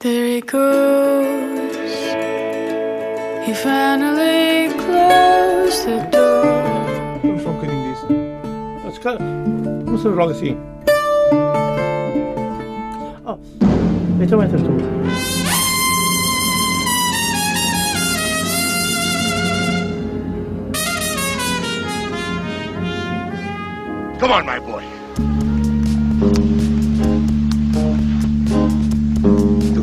There he goes. He finally closed the door. Vamos só um bocadinho disso. Ah, se calhar, Não sei logo assim. Ah, então entras tu. Come on, my boy.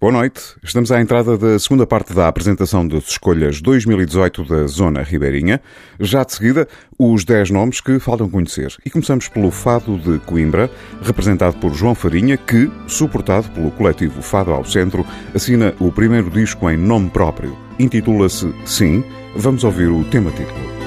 Boa noite. Estamos à entrada da segunda parte da apresentação das escolhas 2018 da Zona Ribeirinha. Já de seguida, os 10 nomes que faltam conhecer. E começamos pelo Fado de Coimbra, representado por João Farinha, que, suportado pelo coletivo Fado ao Centro, assina o primeiro disco em nome próprio. Intitula-se Sim. Vamos ouvir o tema título.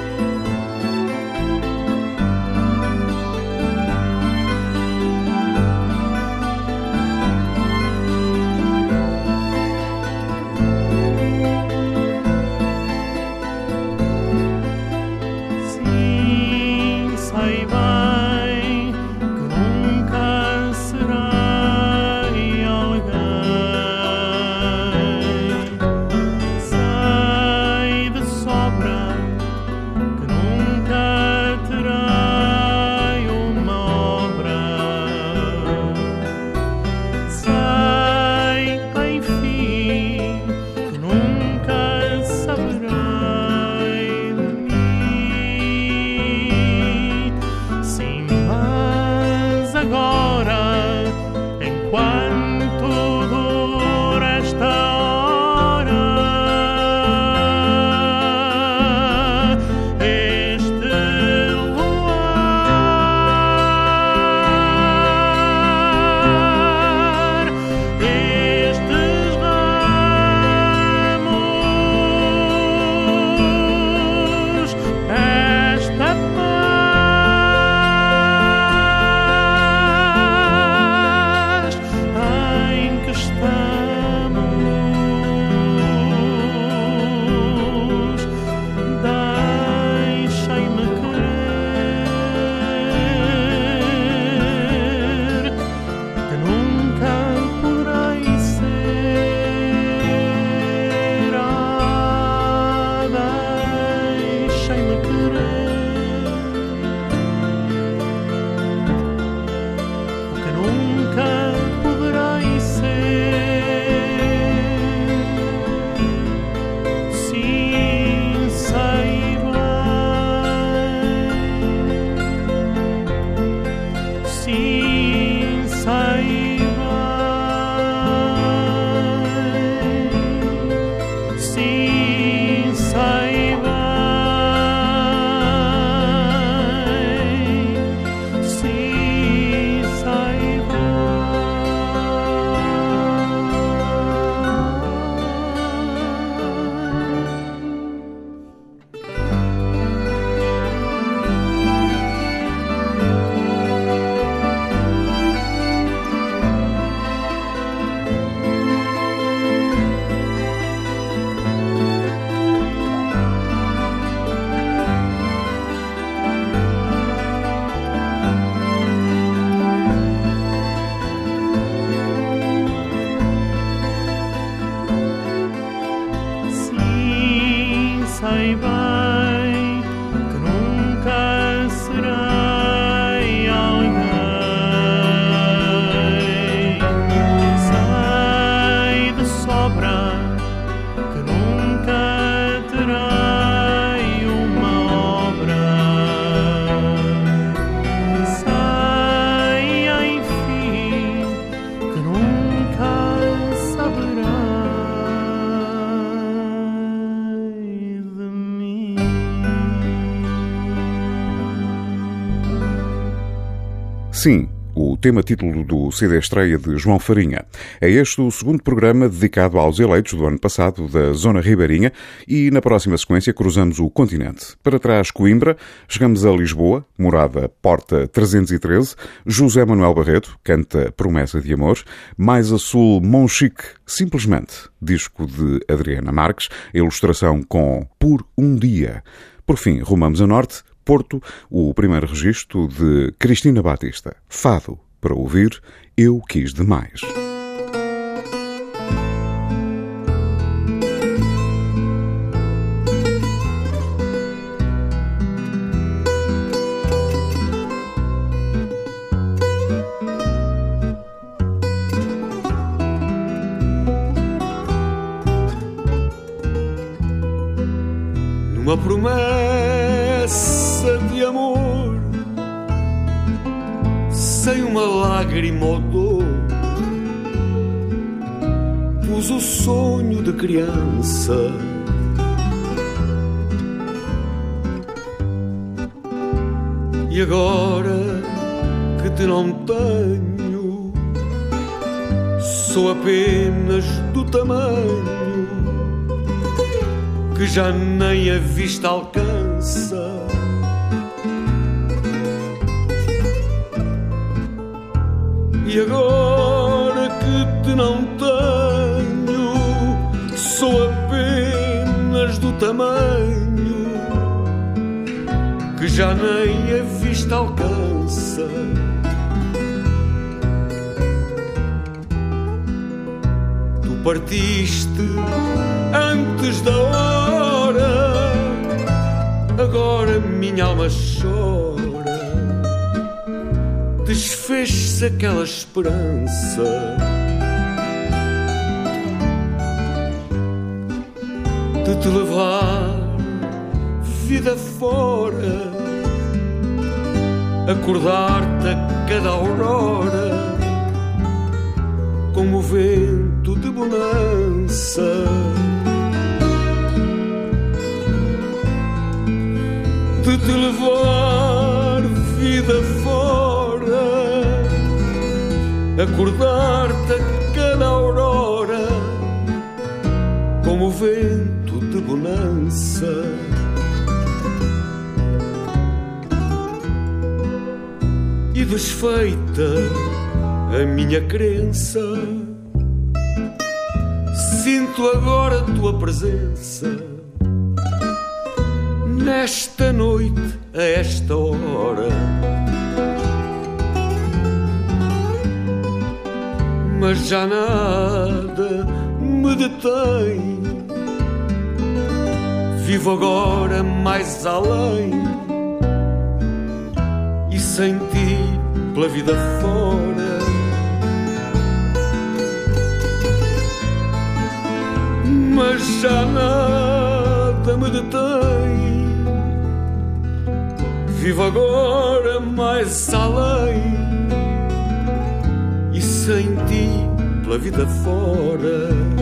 Sim, o tema título do CD estreia de João Farinha. É este o segundo programa dedicado aos eleitos do ano passado da Zona Ribeirinha e na próxima sequência cruzamos o continente. Para trás, Coimbra, chegamos a Lisboa, morada Porta 313, José Manuel Barreto, canta Promessa de Amor, mais a sul, Monchique, simplesmente, disco de Adriana Marques, ilustração com Por um Dia. Por fim, rumamos a norte, Porto, o primeiro registro de Cristina Batista. Fado, para ouvir Eu Quis Demais. Numa promessa dor, pus o sonho de criança. E agora que te não tenho, sou apenas do tamanho que já nem a vista alcança. E agora que te não tenho, sou apenas do tamanho que já nem a vista alcança. Tu partiste antes da hora, agora minha alma chora. Desfez-se aquela esperança. De te levar vida fora, acordar-te a cada aurora, como o vento de bonança. de te levar acordar-te a cada aurora, como o vento de bonança. E desfeita a minha crença, sinto agora a tua presença nesta noite, a esta hora. Mas já nada me detém. Vivo agora mais além e sem ti pela vida fora. Mas já nada me detém. Vivo agora mais além sem ti pela vida fora.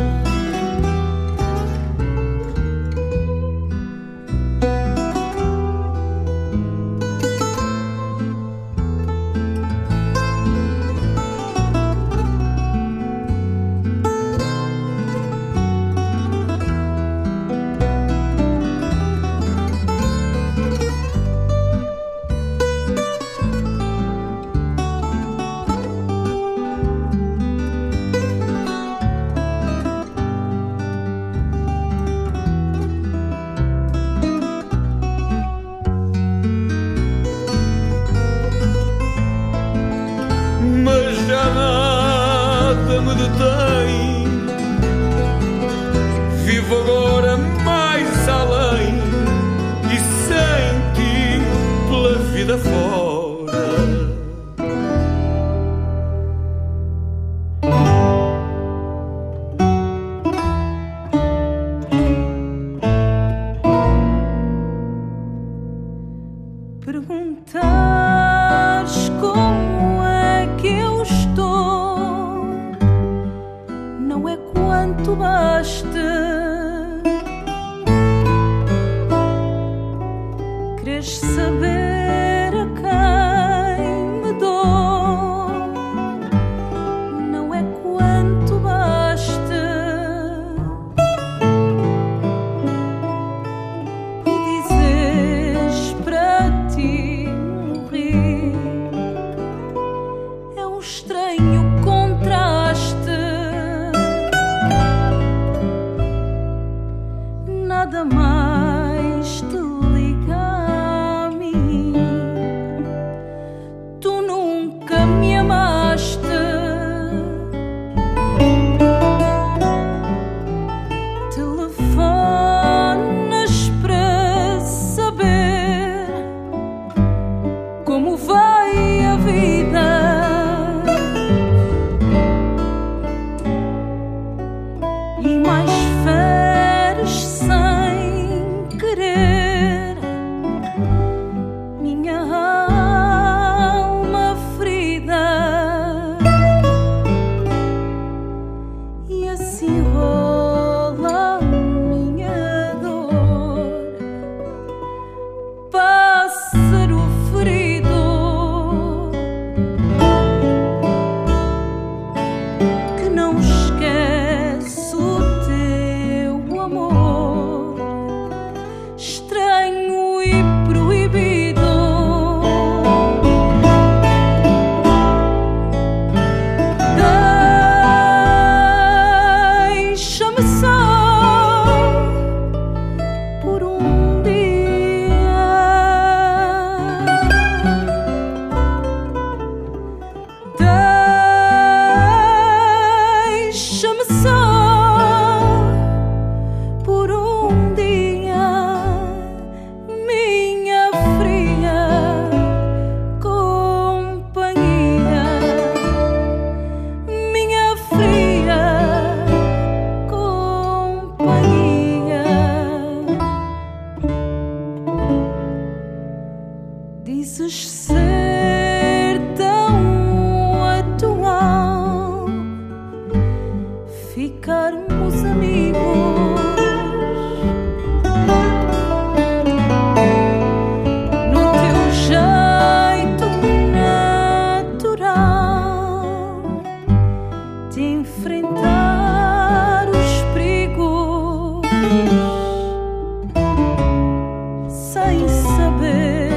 saber.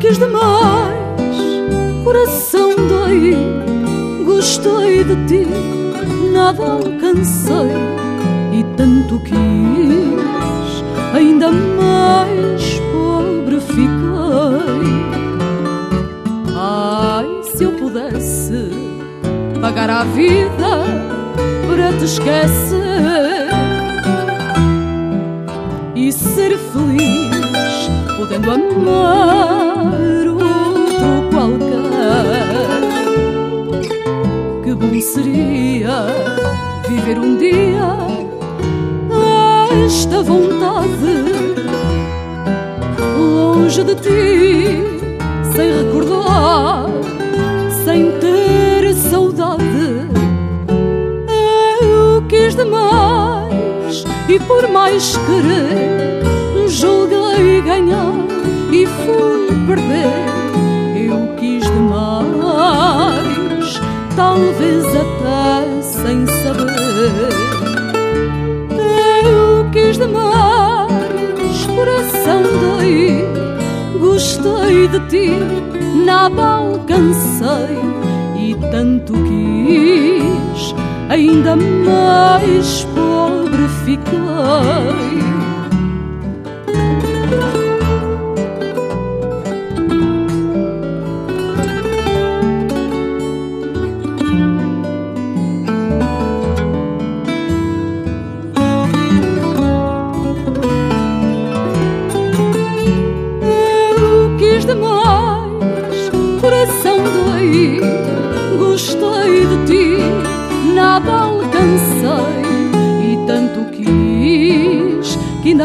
quis demais, coração dói. Gostei de ti, nada alcancei e tanto quis, ainda mais pobre fiquei. Ai, se eu pudesse pagar a vida para te esquecer e ser feliz podendo amar outro qualquer. Que bom seria viver um dia esta vontade longe de ti, sem recordar, sem ter saudade. Eu quis demais e por mais querer julguei ganhar fui perder. Eu quis demais, talvez até sem saber. Eu quis demais, coração dei, gostei de ti, nada alcancei e tanto quis, ainda mais pobre fiquei.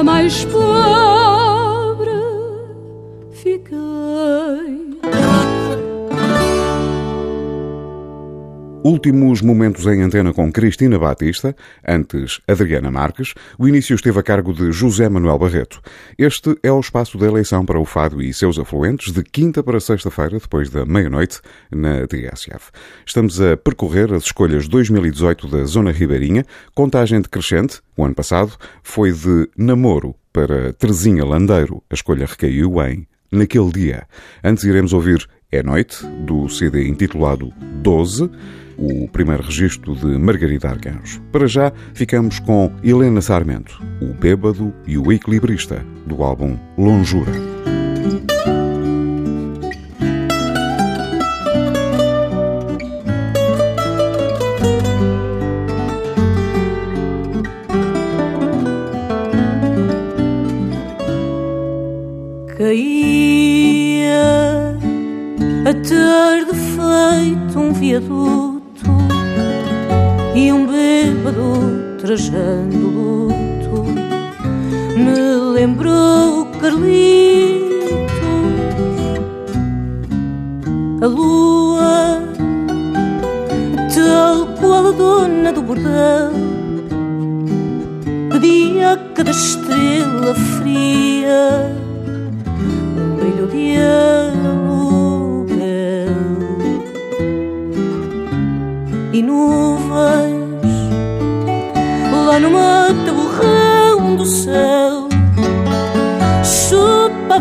Mais pobre Últimos momentos em antena com Cristina Batista, antes Adriana Marques. O início esteve a cargo de José Manuel Barreto. Este é o espaço da eleição para o Fado e seus afluentes, de quinta para sexta-feira, depois da meia-noite, na TSF. Estamos a percorrer as escolhas 2018 da Zona Ribeirinha, contagem decrescente. O ano passado foi de namoro para Terezinha Landeiro. A escolha recaiu em Naquele Dia. Antes iremos ouvir É Noite, do CD intitulado 12, o primeiro registro de Margarida Arcanjo. Para já, ficamos com Helena Sarmento, o bêbado e o equilibrista, do álbum Longura.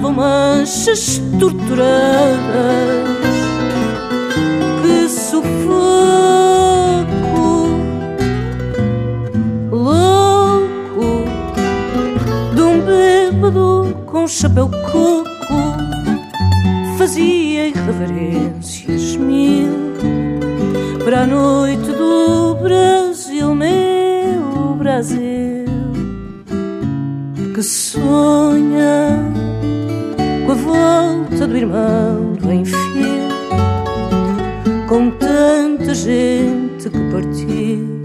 Chupavam manchas torturadas que sufoco louco de um bêbado com chapéu coco fazia irreverências mil para a noite do Brasil, meu Brasil, que sonha volta do irmão do enfio, com tanta gente que partiu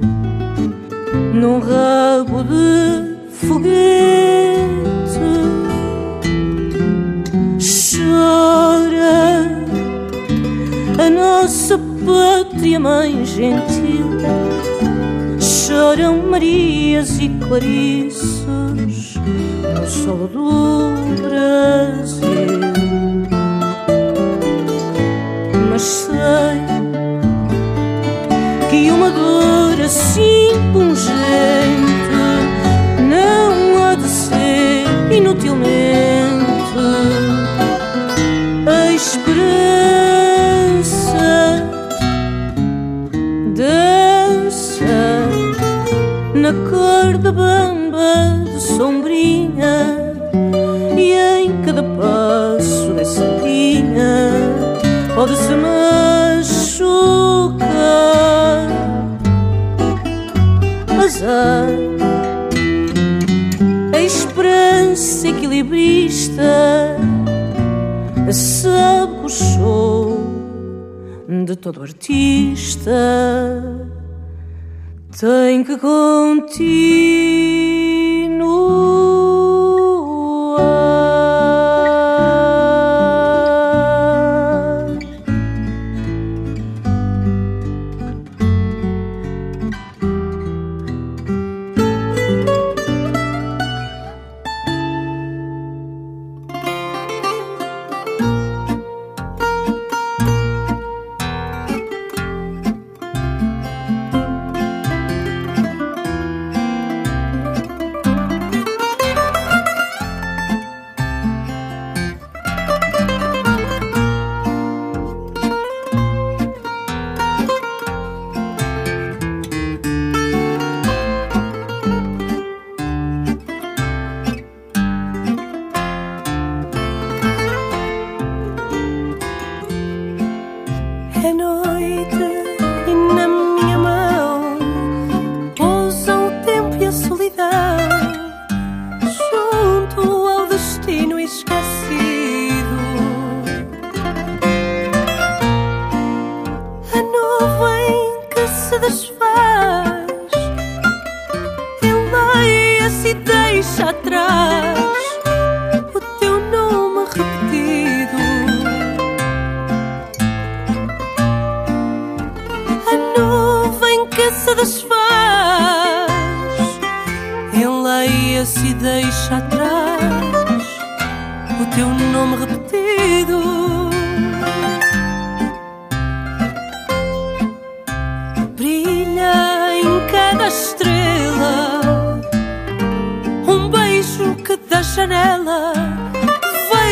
num rabo de foguete. Chora a nossa pátria, mãe gentil. Choram Marias e Clarices no solo do Brasil. Mas sei que uma dor assim pungente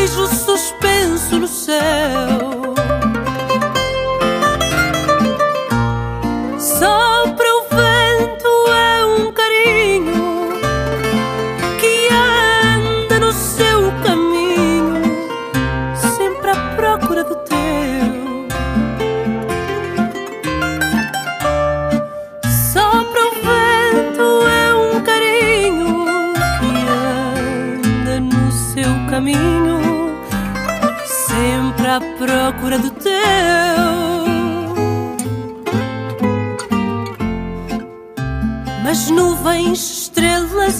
beijo suspenso no céu.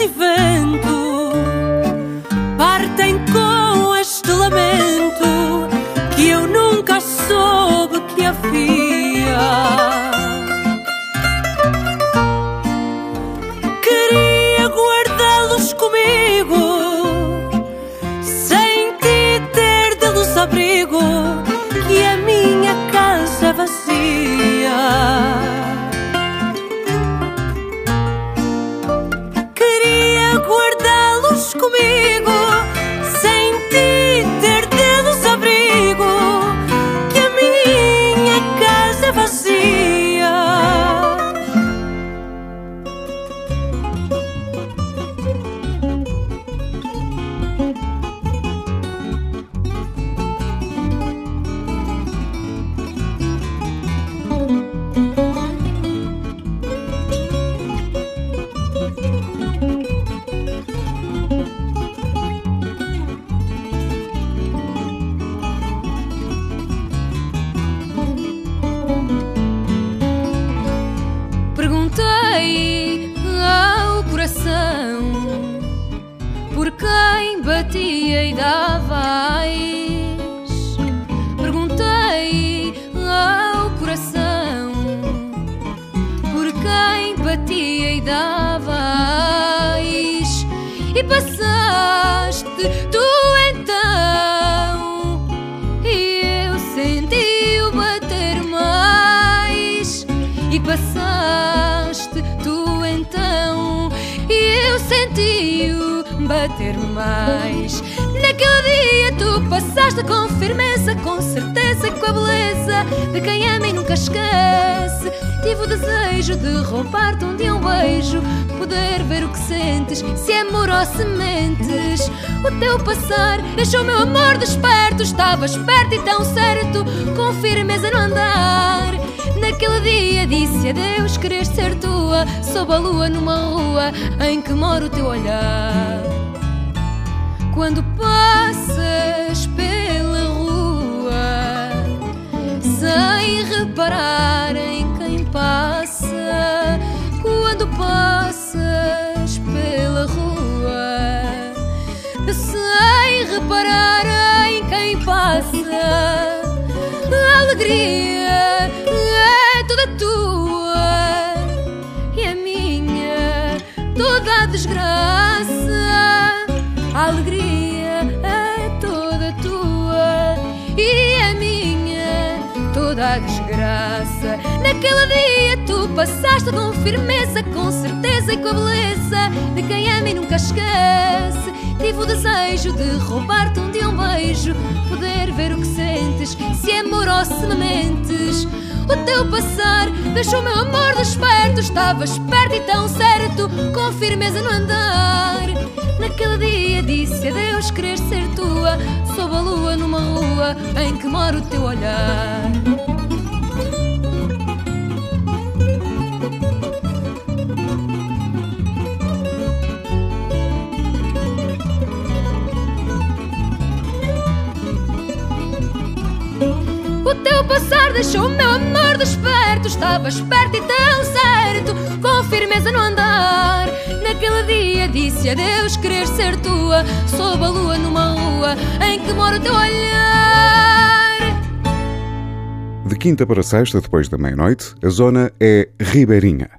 vento. mais. Naquele dia tu passaste com firmeza, com certeza e com a beleza de quem ama e nunca esquece. Tive o desejo de roubar-te um dia um beijo, poder ver o que sentes, se é amor ou se mentes. O teu passar deixou meu amor desperto, Estavas perto e tão certo, com firmeza no andar. Naquele dia disse adeus, querer ser tua, sob a lua numa rua em que mora o teu olhar quando passas pela rua sem reparar em quem passa. Quando passas pela rua sem reparar em quem passa, a alegria é toda tua e a minha, toda a desgraça. A alegria é toda tua e a minha toda a desgraça. Naquele dia tu passaste com firmeza, com certeza e com a beleza de quem ama e nunca esquece. Tive o desejo de roubar-te um dia um beijo, poder ver o que sentes, se é amor ou se me mentes. O teu passar deixou o meu amor desperto, estava esperto e tão certo, com firmeza no andar. Naquele dia disse adeus, querer ser tua, sob a lua numa rua em que mora o teu olhar. O teu passar deixou Estava esperto e tão certo, com firmeza no andar. Naquele dia disse adeus, querer ser tua. Sob a lua numa rua em que mora o teu olhar. De quinta para sexta, depois da meia-noite, a zona é Ribeirinha.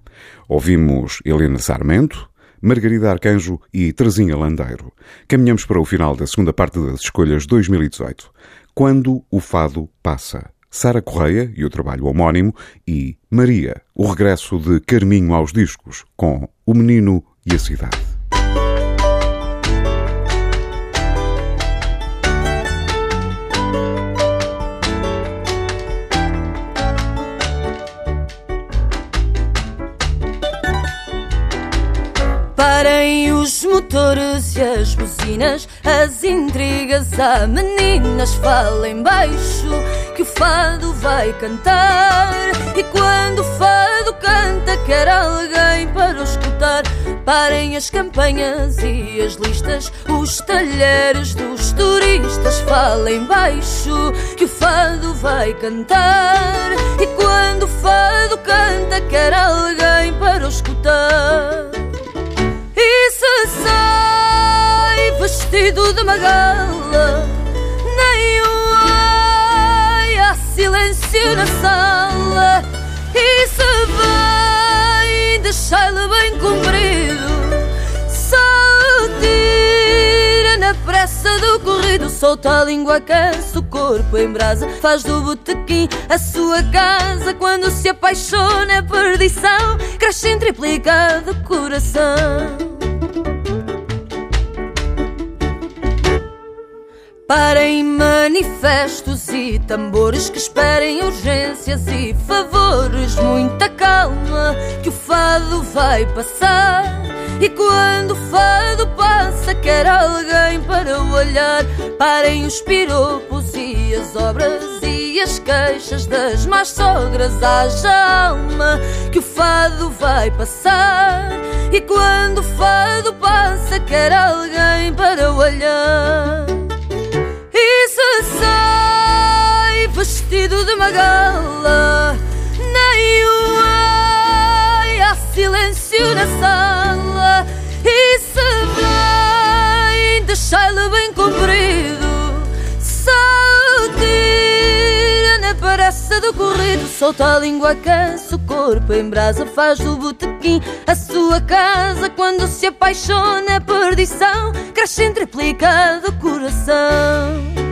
Ouvimos Helena Sarmento, Margarida Arcanjo e Terezinha Landeiro. Caminhamos para o final da segunda parte das escolhas 2018. Quando o fado passa. Sara Correia e o trabalho homónimo e Maria, o regresso de Carminho aos discos, com O Menino e a Cidade. Parem os motores e as buzinas, as intrigas há meninas, falem baixo o fado vai cantar. E quando o fado canta, quer alguém para o escutar. Parem as campanhas e as listas, os talheres dos turistas, falem baixo que o fado vai cantar. E quando o fado canta, quer alguém para o escutar. E se sai vestido de magala, nem silêncio na sala. E se vem, deixai-lhe bem comprido, só tira na pressa do corrido. Solta a língua, cansa o corpo em brasa, faz do botequim a sua casa. Quando se apaixona, é perdição, cresce em triplicado coração. Parem manifestos e tambores que esperem urgências e favores. Muita calma, que o fado vai passar. E quando o fado passa, quer alguém para o olhar. Parem os piropos e as obras e as queixas das más sogras. Haja alma, que o fado vai passar. E quando o fado passa, quer alguém para o olhar. Se sai vestido de magala, nem o há silêncio na sala. E se vem, deixai-lhe bem comprido, tira na pressa do corrido. Solta a língua, cansa o corpo em brasa, faz do botequim a sua casa. Quando se apaixona, é perdição, cresce triplicado coração.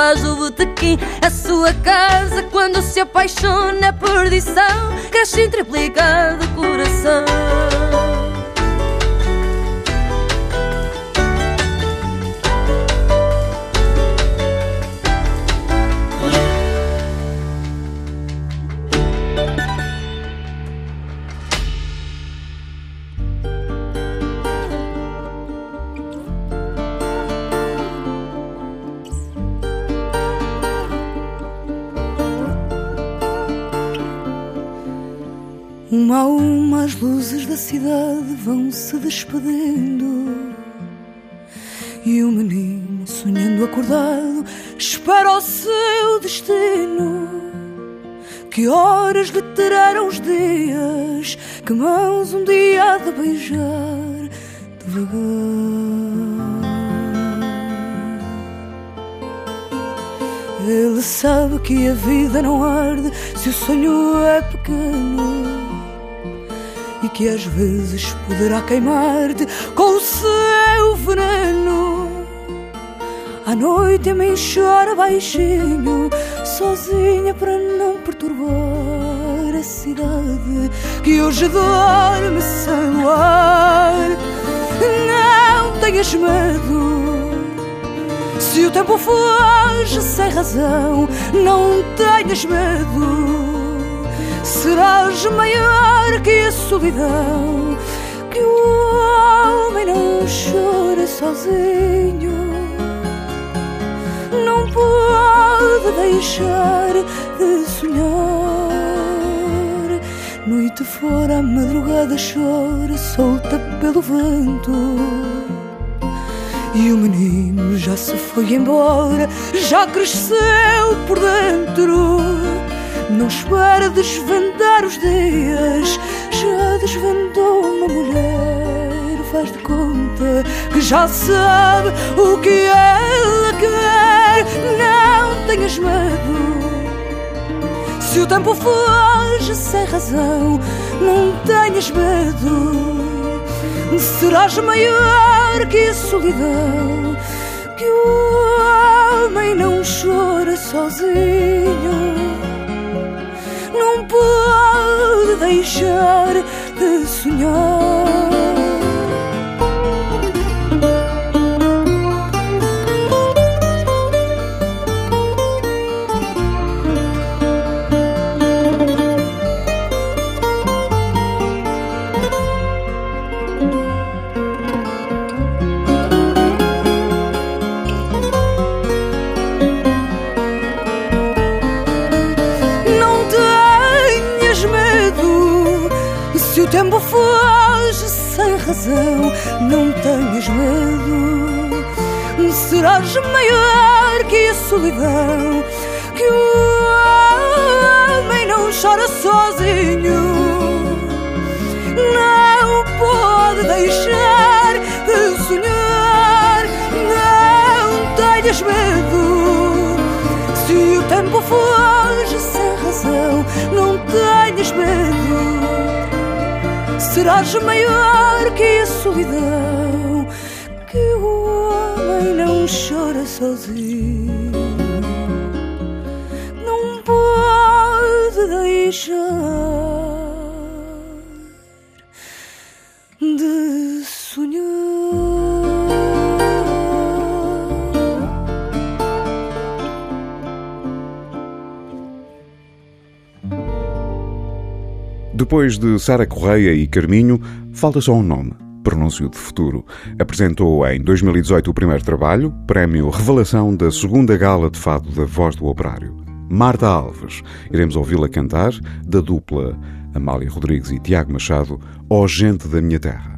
Faz o botequim. A sua casa quando se apaixona é perdição Cresce triplicado o coração luzes da cidade vão se despedindo. E o menino, sonhando acordado, espera o seu destino. Que horas lhe terão os dias, que mãos um dia há de beijar devagar? Ele sabe que a vida não arde se o sonho é pequeno que às vezes poderá queimar-te com o seu veneno. À noite a mim chora baixinho, sozinha para não perturbar a cidade que hoje dorme sem luar. Não tenhas medo. Se o tempo foge sem razão, não tenhas medo serás maior que a solidão. Que o homem não chora sozinho, não pode deixar de sonhar. Noite fora, a madrugada chora, solta pelo vento. E o menino já se foi embora, já cresceu por dentro. Não espera desvendar os dias, já desvendou uma mulher. Faz de conta que já sabe o que ela quer. Não tenhas medo. Se o tempo foge sem razão, não tenhas medo. Serás maior que a solidão. Que o homem não chora sozinho não pode deixar de sonhar. Razão, não tenhas medo. Serás maior que a solidão, que o homem não chora sozinho. Não pode deixar de sonhar, não tenhas medo. Se o tempo foge sem razão, não tenhas medo serás maior que a solidão, que o homem não chora sozinho, não pode deixar Depois de Sara Correia e Carminho, falta só um nome. Pronúncio de Futuro. Apresentou em 2018 o primeiro trabalho, prémio Revelação da segunda gala de fado da Voz do Operário. Marta Alves. Iremos ouvi-la cantar, da dupla Amália Rodrigues e Tiago Machado, Ó Gente da Minha Terra.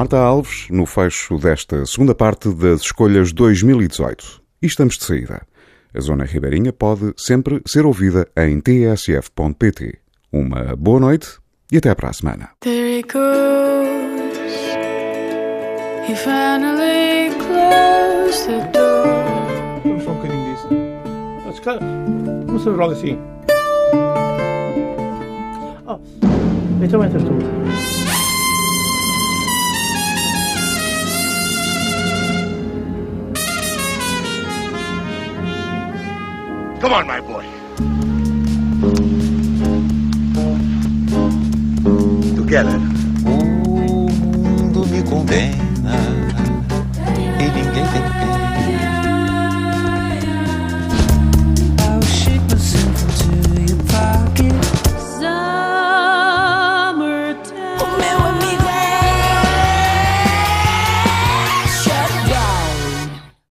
Marta Alves, no fecho desta segunda parte das escolhas 2018. E estamos de saída. A Zona Ribeirinha pode sempre ser ouvida em tsf.pt. Uma boa noite e até para a semana. There he goes. He finally closed the door. Vamos só um bocadinho disso. Começamos logo assim. Ah, então entras tu. Come on, my boy. Together. O mundo me condena.